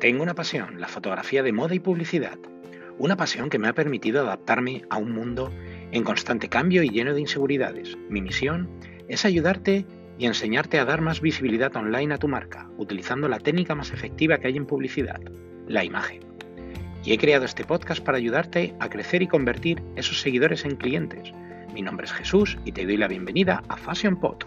Tengo una pasión, la fotografía de moda y publicidad. Una pasión que me ha permitido adaptarme a un mundo en constante cambio y lleno de inseguridades. Mi misión es ayudarte y enseñarte a dar más visibilidad online a tu marca, utilizando la técnica más efectiva que hay en publicidad, la imagen. Y he creado este podcast para ayudarte a crecer y convertir esos seguidores en clientes. Mi nombre es Jesús y te doy la bienvenida a Fashion Pod.